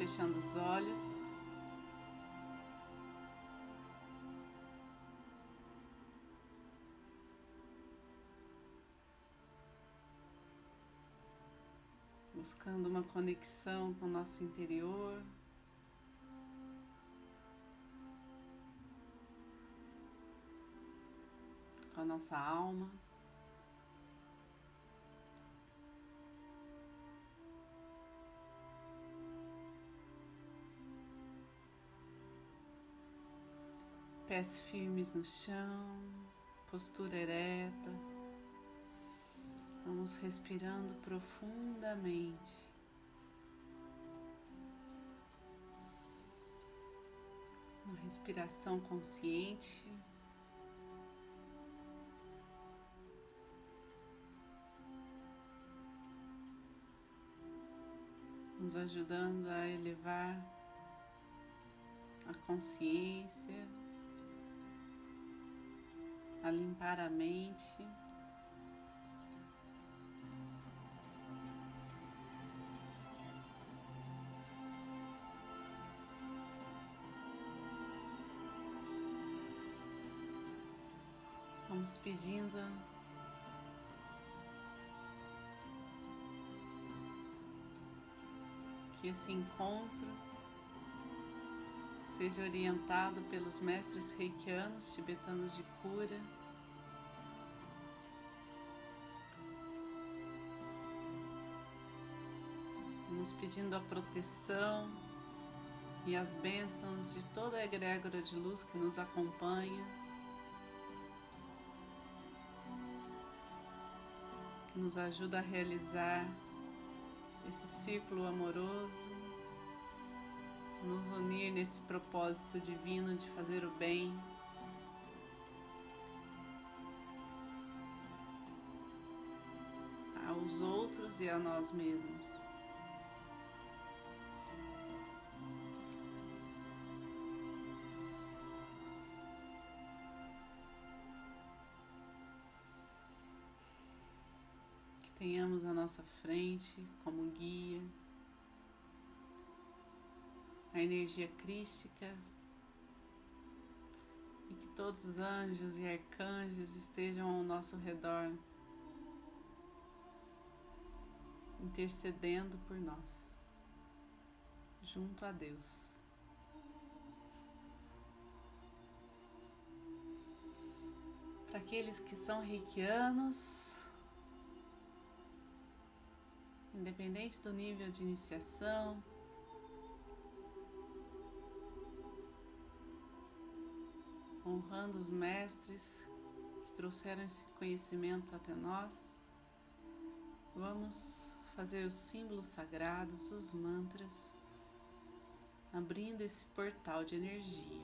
fechando os olhos. Buscando uma conexão com o nosso interior. Com a nossa alma. Pés firmes no chão, postura ereta. Vamos respirando profundamente. Uma respiração consciente. Nos ajudando a elevar a consciência a limpar a mente. Vamos pedindo que esse encontro seja orientado pelos mestres reikianos tibetanos de cura. Nos pedindo a proteção e as bênçãos de toda a egrégora de luz que nos acompanha, que nos ajuda a realizar esse círculo amoroso nos unir nesse propósito divino de fazer o bem. aos outros e a nós mesmos. Que tenhamos à nossa frente como guia energia crística e que todos os anjos e arcanjos estejam ao nosso redor, intercedendo por nós, junto a Deus. Para aqueles que são reikianos, independente do nível de iniciação, honrando os mestres que trouxeram esse conhecimento até nós, vamos fazer os símbolos sagrados, os mantras, abrindo esse portal de energia.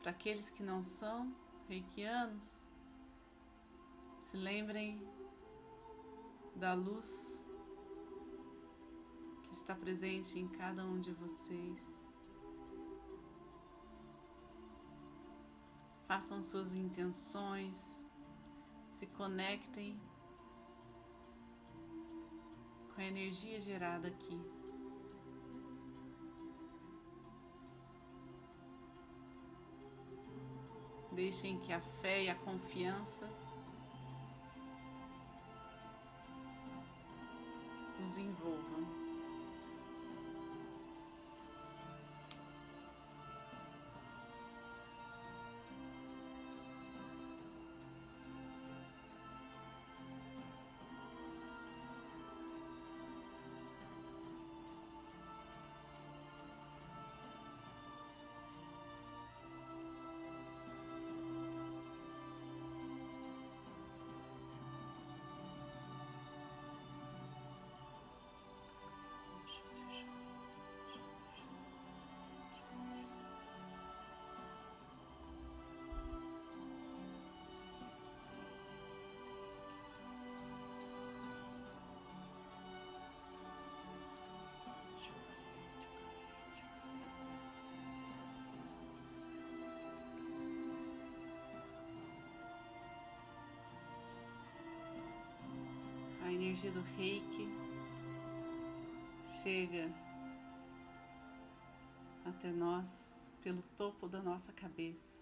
Para aqueles que não são reikianos, se lembrem da luz que está presente em cada um de vocês. Façam suas intenções, se conectem com a energia gerada aqui. Deixem que a fé e a confiança os envolvam. Energia do reiki chega até nós pelo topo da nossa cabeça.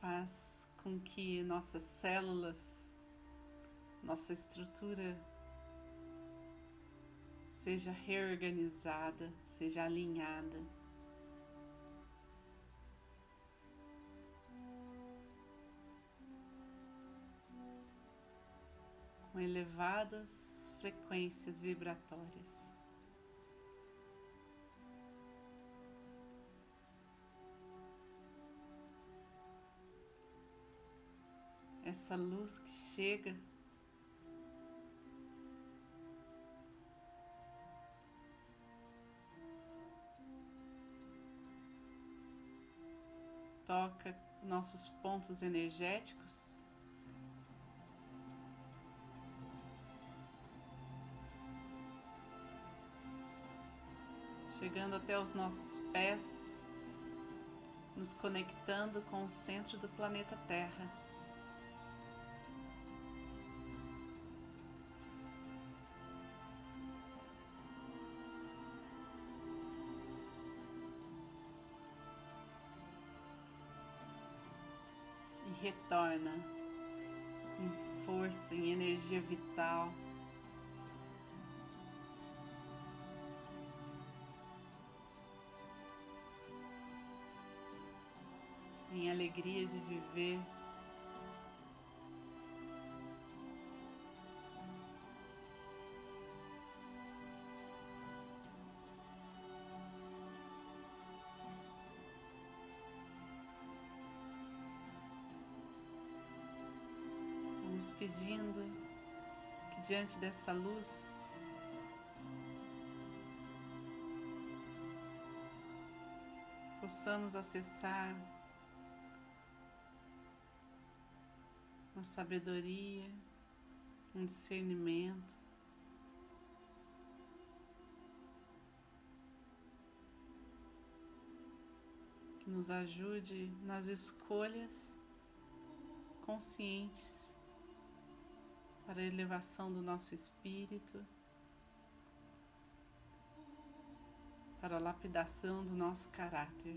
Faz com que nossas células, nossa estrutura seja reorganizada, seja alinhada. Com elevadas frequências vibratórias. Essa luz que chega toca nossos pontos energéticos. Chegando até os nossos pés, nos conectando com o centro do planeta Terra. Retorna em força, em energia vital. Em alegria de viver. Pedindo que diante dessa luz possamos acessar uma sabedoria, um discernimento. Que nos ajude nas escolhas conscientes para a elevação do nosso espírito, para a lapidação do nosso caráter.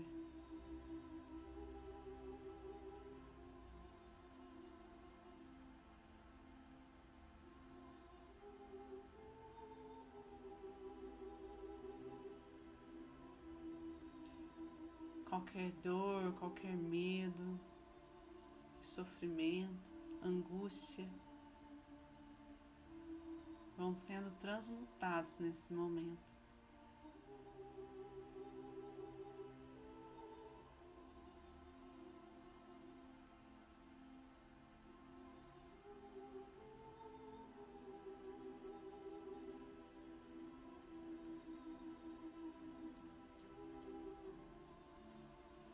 Qualquer dor, qualquer medo, sofrimento, angústia vão sendo transmutados nesse momento.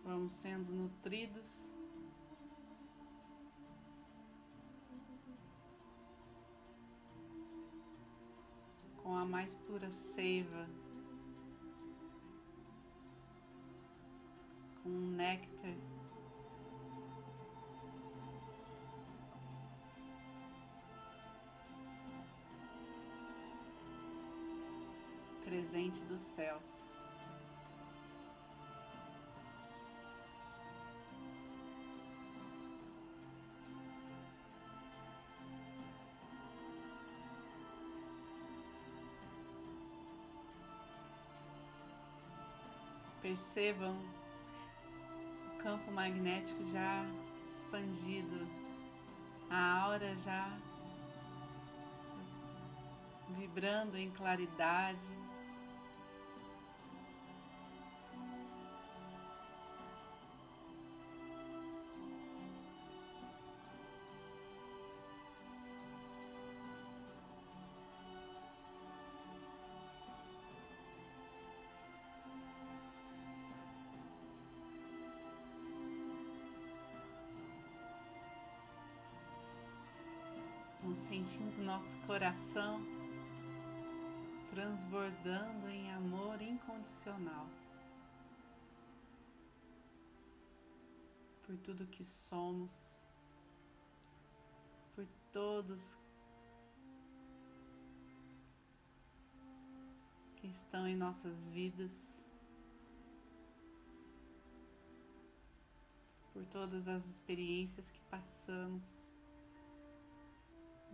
Vamos sendo nutridos mais pura seiva, com um néctar. Presente dos céus. Percebam o campo magnético já expandido, a aura já vibrando em claridade. Vamos sentindo nosso coração transbordando em amor incondicional. Por tudo que somos, por todos que estão em nossas vidas, por todas as experiências que passamos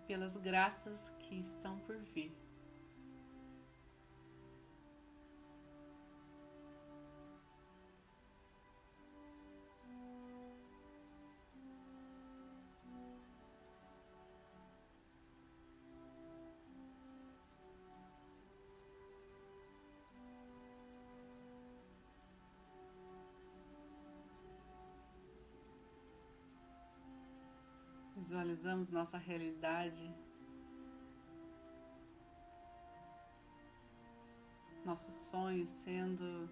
pelas graças que estão por vir. Visualizamos nossa realidade, nossos sonhos sendo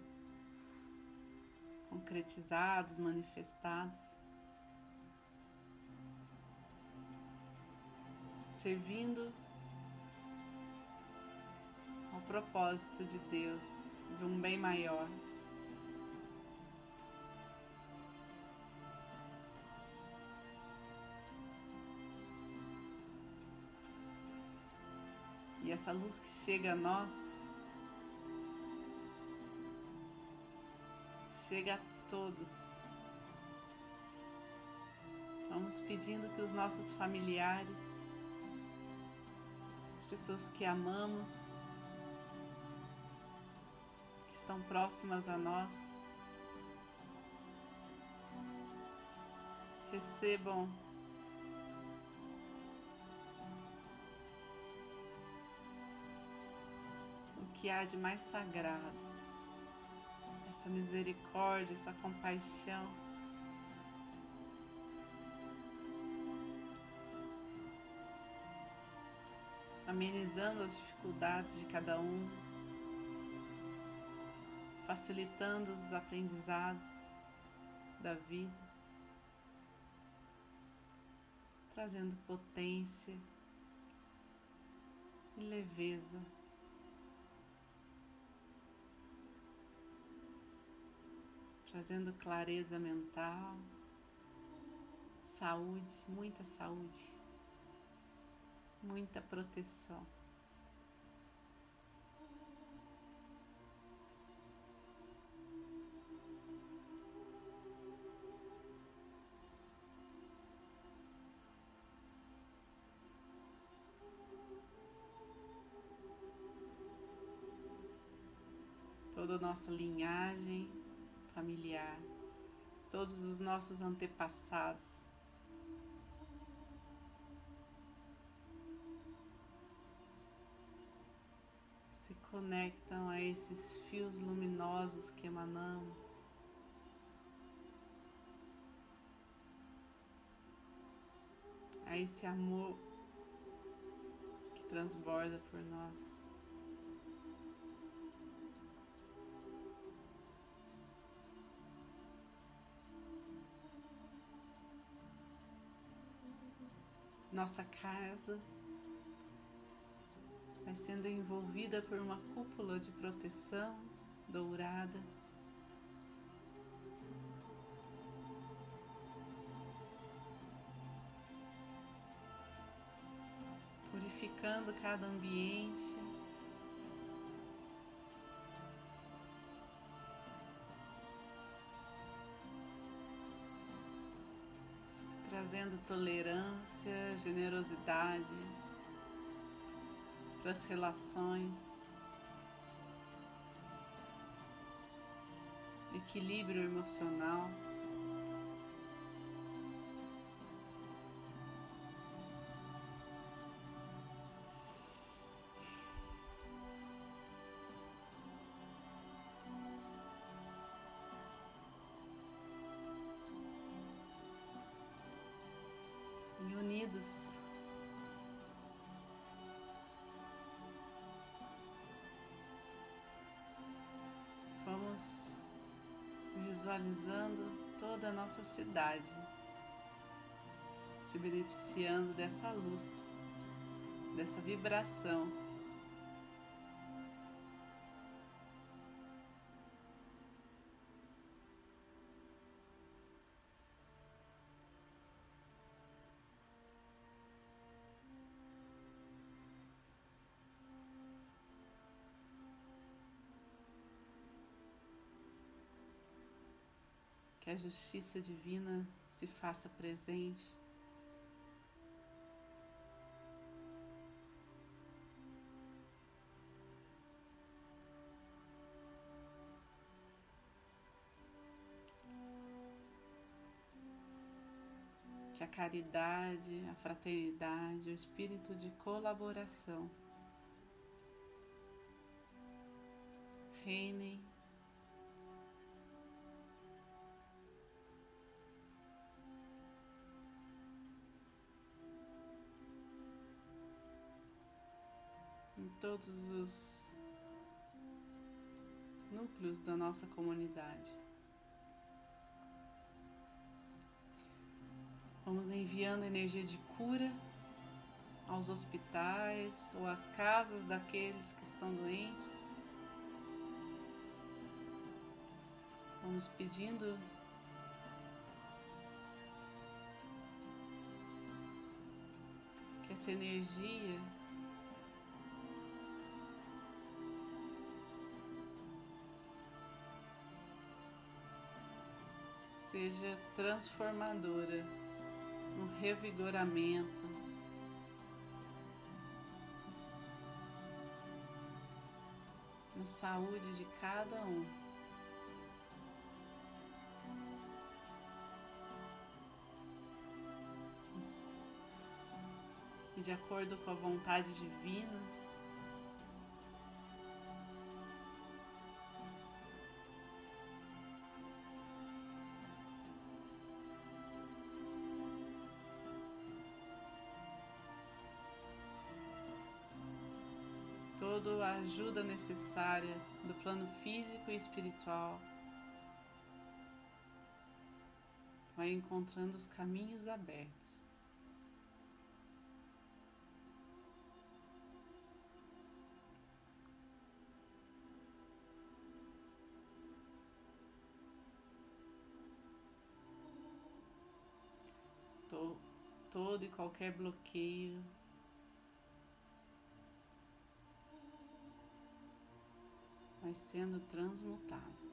concretizados, manifestados, servindo ao propósito de Deus, de um bem maior. Essa luz que chega a nós, chega a todos. Vamos pedindo que os nossos familiares, as pessoas que amamos, que estão próximas a nós, recebam que há de mais sagrado, essa misericórdia, essa compaixão. Amenizando as dificuldades de cada um, facilitando os aprendizados da vida, trazendo potência e leveza. Trazendo clareza mental, saúde, muita saúde, muita proteção. toda a nossa linhagem familiar, todos os nossos antepassados. Se conectam a esses fios luminosos que emanamos. A esse amor que transborda por nós. Nossa casa vai sendo envolvida por uma cúpula de proteção dourada. Purificando cada ambiente. Trazendo tolerância, generosidade para as relações, equilíbrio emocional. Visualizando toda a nossa cidade se beneficiando dessa luz, dessa vibração a justiça divina se faça presente. Que a caridade, a fraternidade, o espírito de colaboração reinem todos os núcleos da nossa comunidade. Vamos enviando energia de cura aos hospitais ou às casas daqueles que estão doentes. Vamos pedindo que essa energia seja transformadora no revigoramento. Na saúde de cada um. E de acordo com a vontade divina, ajuda necessária do plano físico e espiritual. Vai encontrando os caminhos abertos. todo e qualquer bloqueio vai sendo transmutado.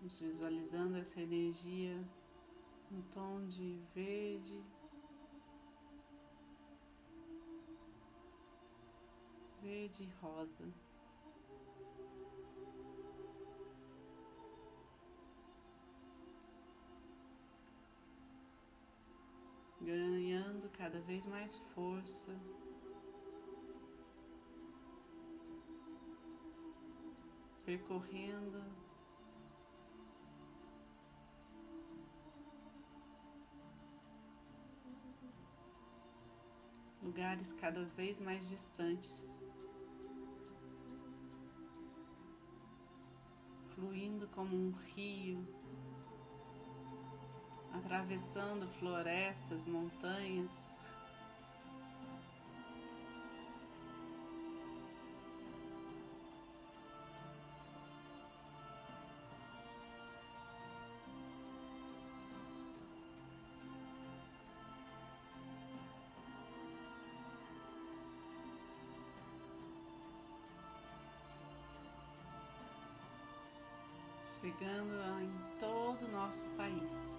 Vamos visualizando essa energia no tom de verde, verde e rosa. Cada vez mais força. Percorrendo. Lugares cada vez mais distantes, fluindo como um rio atravessando florestas, montanhas. chegando em todo o nosso país.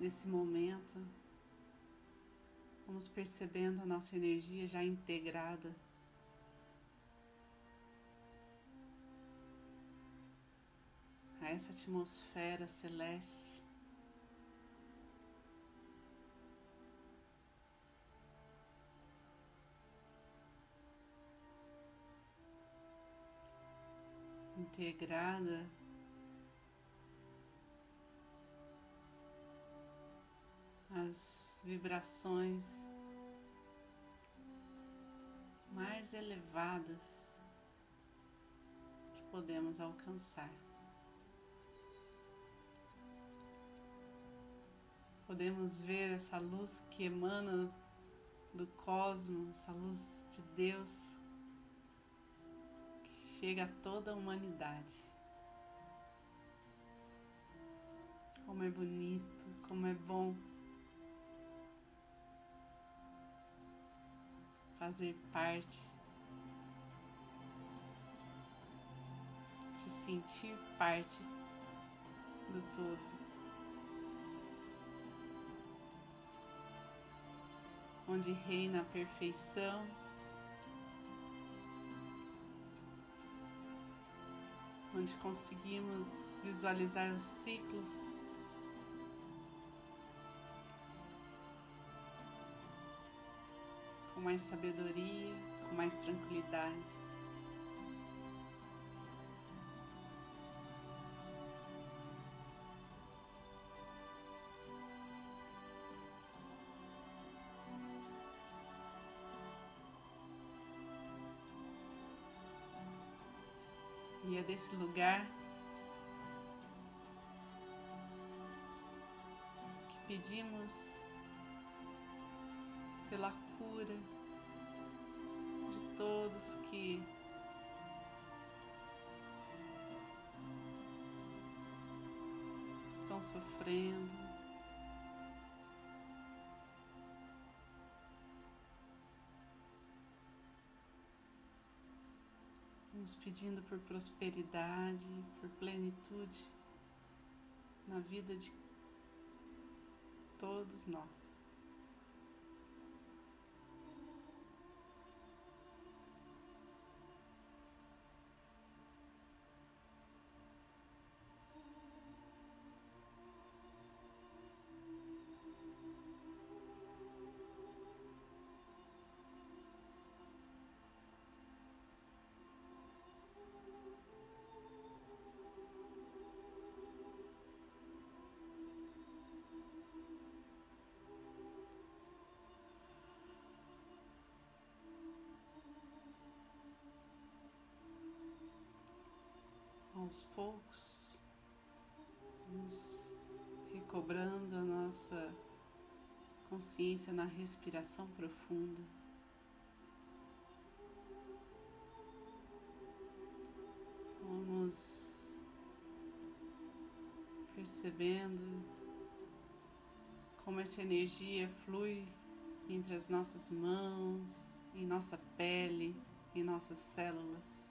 Nesse momento, vamos percebendo a nossa energia já integrada. A essa atmosfera celeste. integrada as vibrações mais elevadas que podemos alcançar. Podemos ver essa luz que emana do cosmos, essa luz de Deus que chega a toda a humanidade. Como é bonito, como é bom fazer parte, se sentir parte do todo. Onde reina a perfeição, onde conseguimos visualizar os ciclos com mais sabedoria, com mais tranquilidade. E é desse lugar que pedimos pela cura de todos que estão sofrendo. Vamos pedindo por prosperidade, por plenitude na vida de todos nós. Aos poucos, nos recobrando a nossa consciência na respiração profunda. Vamos percebendo como essa energia flui entre as nossas mãos, em nossa pele, em nossas células.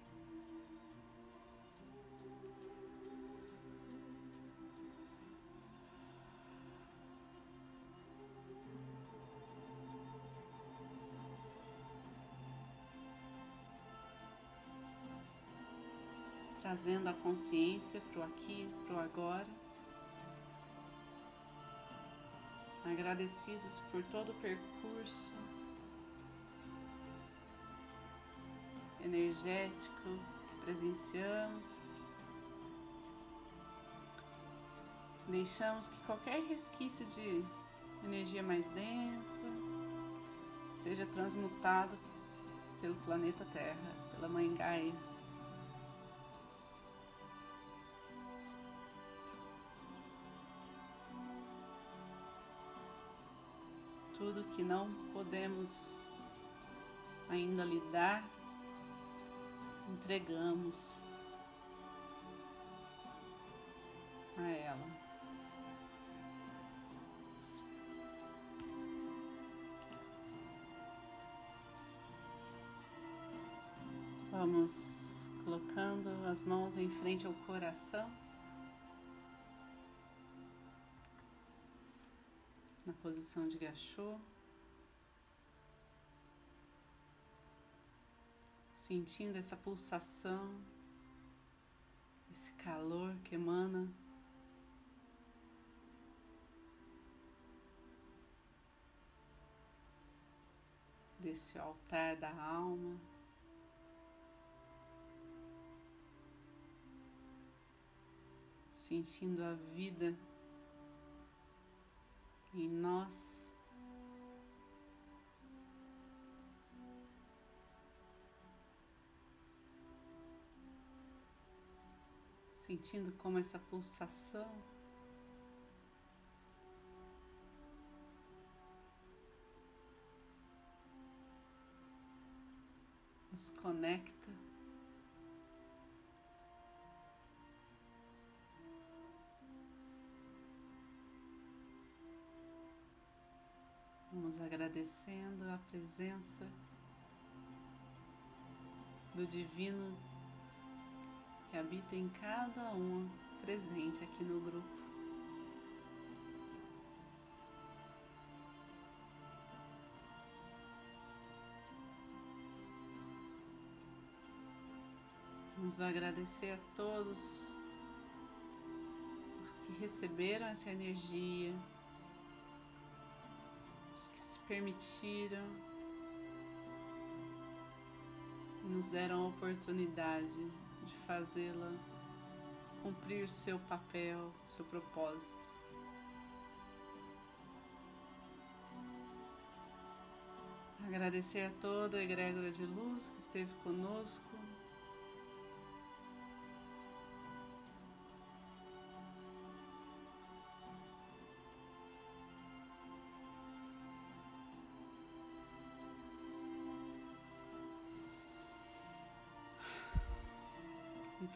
Trazendo a consciência para o aqui, para o agora. Agradecidos por todo o percurso energético que presenciamos. Deixamos que qualquer resquício de energia mais densa seja transmutado pelo planeta Terra, pela Mãe Gaia. Tudo que não podemos ainda lidar, entregamos a ela. Vamos colocando as mãos em frente ao coração. Na posição de gachô, sentindo essa pulsação, esse calor que emana desse altar da alma. sentindo a vida em nós. Sentindo como essa pulsação nos conecta. Agradecendo a presença do Divino que habita em cada um presente aqui no grupo. Vamos agradecer a todos os que receberam essa energia, permitiram e nos deram a oportunidade de fazê-la cumprir seu papel, seu propósito. Agradecer a toda a egrégora de luz que esteve conosco